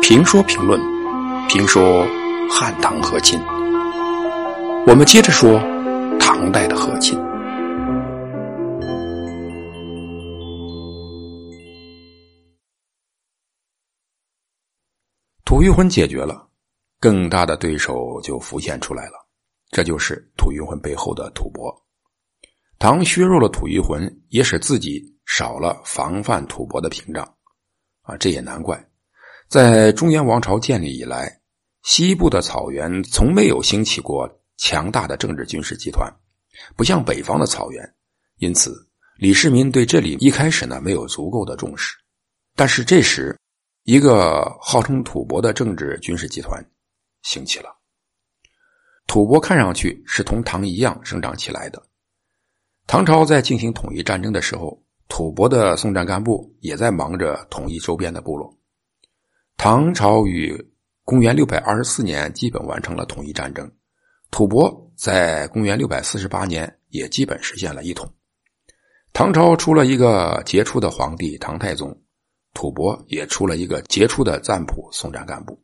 评说评论，评说汉唐和亲。我们接着说唐代的和亲。吐谷浑解决了，更大的对手就浮现出来了，这就是吐谷浑背后的吐蕃。唐削弱了吐谷浑，也使自己少了防范吐蕃的屏障。啊，这也难怪。在中原王朝建立以来，西部的草原从没有兴起过强大的政治军事集团，不像北方的草原。因此，李世民对这里一开始呢没有足够的重视。但是这时，一个号称吐蕃的政治军事集团兴起了。吐蕃看上去是同唐一样生长起来的。唐朝在进行统一战争的时候，吐蕃的松赞干布也在忙着统一周边的部落。唐朝与公元六百二十四年基本完成了统一战争，吐蕃在公元六百四十八年也基本实现了一统。唐朝出了一个杰出的皇帝唐太宗，吐蕃也出了一个杰出的赞普松赞干部。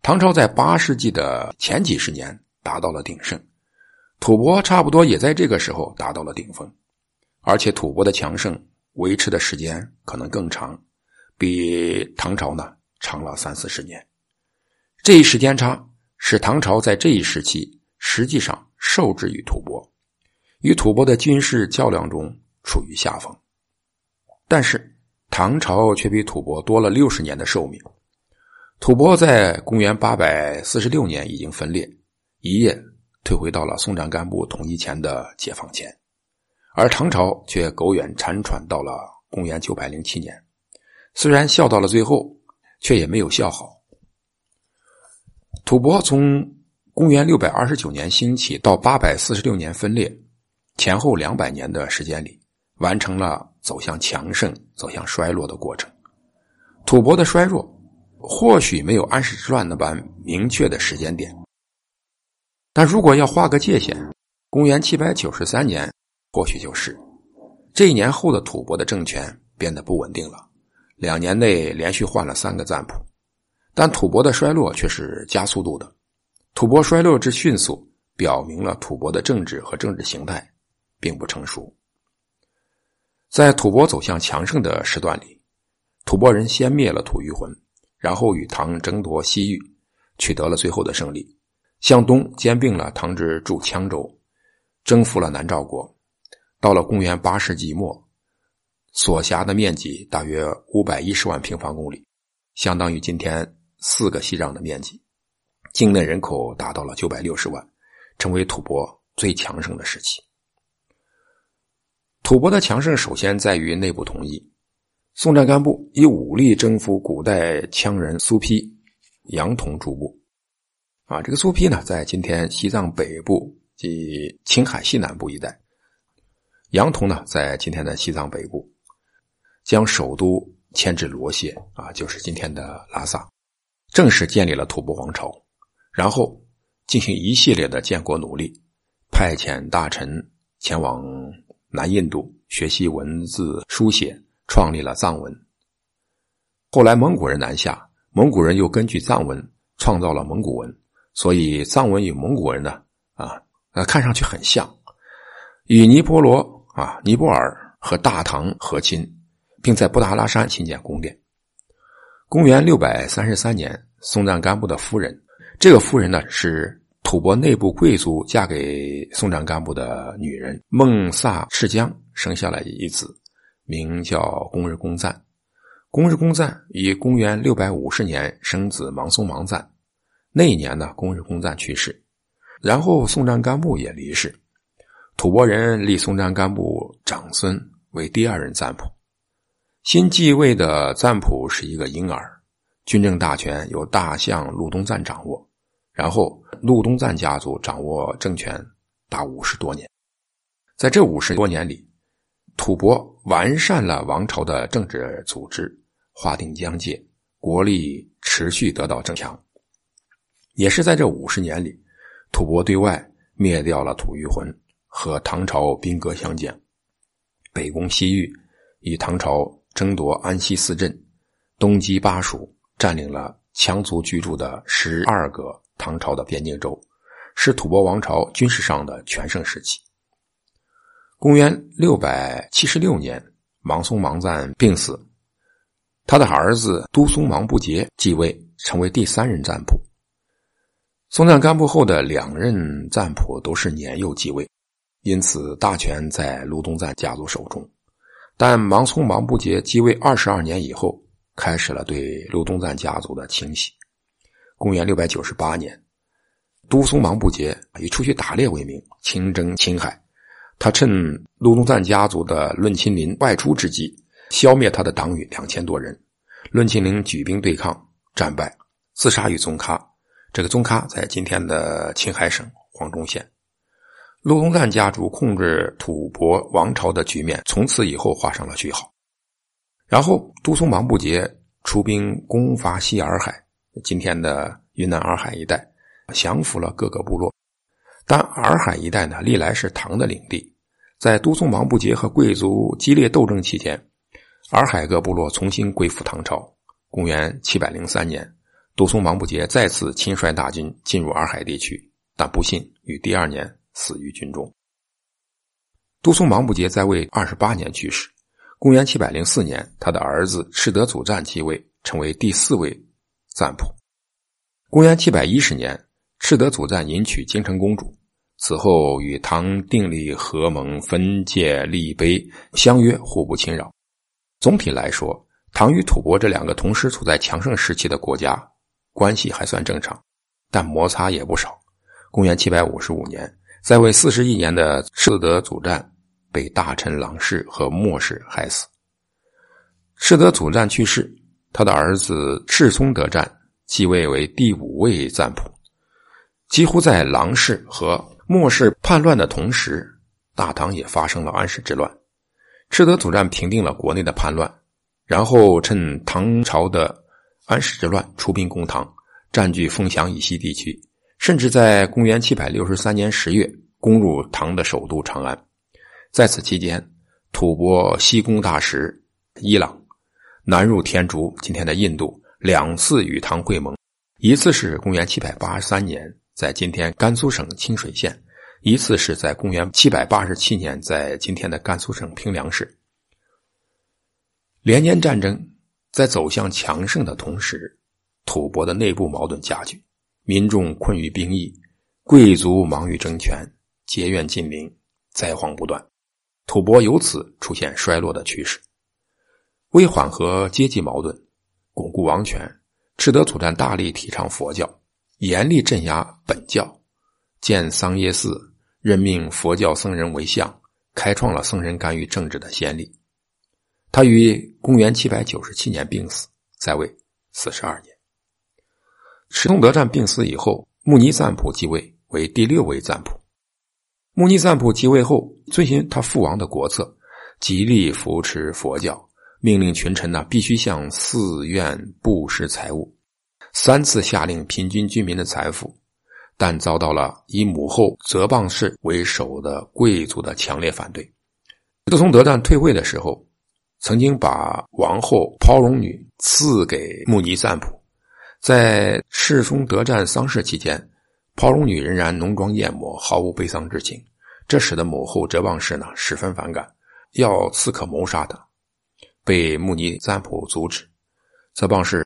唐朝在八世纪的前几十年达到了鼎盛，吐蕃差不多也在这个时候达到了顶峰，而且吐蕃的强盛维持的时间可能更长，比唐朝呢。长了三四十年，这一时间差使唐朝在这一时期实际上受制于吐蕃，与吐蕃的军事较量中处于下风。但是唐朝却比吐蕃多了六十年的寿命。吐蕃在公元八百四十六年已经分裂，一夜退回到了松赞干布统一前的解放前，而唐朝却苟远残喘到了公元九百零七年，虽然笑到了最后。却也没有笑好。吐蕃从公元六百二十九年兴起到八百四十六年分裂，前后两百年的时间里，完成了走向强盛、走向衰落的过程。吐蕃的衰弱或许没有安史之乱那般明确的时间点，但如果要画个界限，公元七百九十三年或许就是这一年后的吐蕃的政权变得不稳定了。两年内连续换了三个赞普，但吐蕃的衰落却是加速度的。吐蕃衰落之迅速，表明了吐蕃的政治和政治形态并不成熟。在吐蕃走向强盛的时段里，吐蕃人先灭了吐谷浑，然后与唐争夺西域，取得了最后的胜利。向东兼并了唐之驻羌州，征服了南诏国。到了公元八世纪末。所辖的面积大约五百一十万平方公里，相当于今天四个西藏的面积。境内人口达到了九百六十万，成为吐蕃最强盛的时期。吐蕃的强盛首先在于内部统一。松赞干布以武力征服古代羌人苏丕、杨同诸部。啊，这个苏丕呢，在今天西藏北部及青海西南部一带；杨统呢，在今天的西藏北部。将首都迁至罗谢啊，就是今天的拉萨，正式建立了吐蕃王朝。然后进行一系列的建国努力，派遣大臣前往南印度学习文字书写，创立了藏文。后来蒙古人南下，蒙古人又根据藏文创造了蒙古文，所以藏文与蒙古文呢，啊，呃，看上去很像。与尼泊罗啊、尼泊尔和大唐和亲。并在布达拉山新建宫殿。公元六百三十三年，松赞干布的夫人，这个夫人呢是吐蕃内部贵族嫁给松赞干布的女人孟萨赤江，生下了一子，名叫公日公赞。公日公赞于公元六百五十年生子芒松芒赞，那一年呢，公日公赞去世，然后松赞干布也离世，吐蕃人立松赞干布长孙为第二任赞普。新继位的赞普是一个婴儿，军政大权由大相禄东赞掌握，然后禄东赞家族掌握政权达五十多年。在这五十多年里，吐蕃完善了王朝的政治组织，划定疆界，国力持续得到增强。也是在这五十年里，吐蕃对外灭掉了吐谷浑，和唐朝兵戈相见，北攻西域，与唐朝。争夺安西四镇，东击巴蜀，占领了羌族居住的十二个唐朝的边境州，是吐蕃王朝军事上的全盛时期。公元六百七十六年，芒松芒赞病死，他的儿子都松芒不节继位，成为第三任赞普。松赞干布后的两任赞普都是年幼继位，因此大权在卢东赞家族手中。但芒松芒不节继位二十二年以后，开始了对卢东赞家族的清洗。公元六百九十八年，都松芒不节以出去打猎为名，亲征青海。他趁卢东赞家族的论亲林外出之际，消灭他的党羽两千多人。论亲林举兵对抗，战败，自杀于宗喀。这个宗喀在今天的青海省黄忠县。陆东赞家族控制吐蕃王朝的局面从此以后画上了句号。然后，都松芒不杰出兵攻伐西洱海，今天的云南洱海一带，降服了各个部落。但洱海一带呢，历来是唐的领地。在都松芒不节和贵族激烈斗争期间，洱海各部落重新归附唐朝。公元七百零三年。都松芒不节再次亲率大军进入洱海地区，但不幸于第二年死于军中。都松芒不节在位二十八年去世。公元七百零四年，他的儿子赤德祖赞继位，成为第四位赞普。公元七百一十年，赤德祖赞迎娶京城公主，此后与唐订立和盟、分界、立碑、相约，互不侵扰。总体来说，唐与吐蕃这两个同时处在强盛时期的国家。关系还算正常，但摩擦也不少。公元七百五十五年，在位四十一年的赤德祖战被大臣郎氏和莫氏害死。赤德祖战去世，他的儿子赤松德赞继位为第五位赞普。几乎在郎氏和莫氏叛乱的同时，大唐也发生了安史之乱。赤德祖战平定了国内的叛乱，然后趁唐朝的。安史之乱，出兵攻唐，占据凤翔以西地区，甚至在公元七百六十三年十月攻入唐的首都长安。在此期间，吐蕃西攻大食伊朗，南入天竺（今天的印度），两次与唐会盟。一次是公元七百八十三年，在今天甘肃省清水县；一次是在公元七百八十七年，在今天的甘肃省平凉市。连年战争。在走向强盛的同时，吐蕃的内部矛盾加剧，民众困于兵役，贵族忙于争权，结怨近邻，灾荒不断，吐蕃由此出现衰落的趋势。为缓和阶级矛盾，巩固王权，赤德祖赞大力提倡佛教，严厉镇压本教，建桑耶寺，任命佛教僧人为相，开创了僧人干预政治的先例。他于公元七百九十七年病死，在位四十二年。赤松德赞病死以后，穆尼赞普继位为第六位赞普。穆尼赞普继位后，遵循他父王的国策，极力扶持佛教，命令群臣呢必须向寺院布施财物，三次下令平均居民的财富，但遭到了以母后泽蚌氏为首的贵族的强烈反对。自从德赞退位的时候。曾经把王后抛荣女赐给穆尼赞普，在赤松德战丧事期间，抛荣女仍然浓妆艳抹，毫无悲伤之情，这使得母后哲蚌氏呢十分反感，要刺客谋杀她，被穆尼赞普阻止。哲蚌氏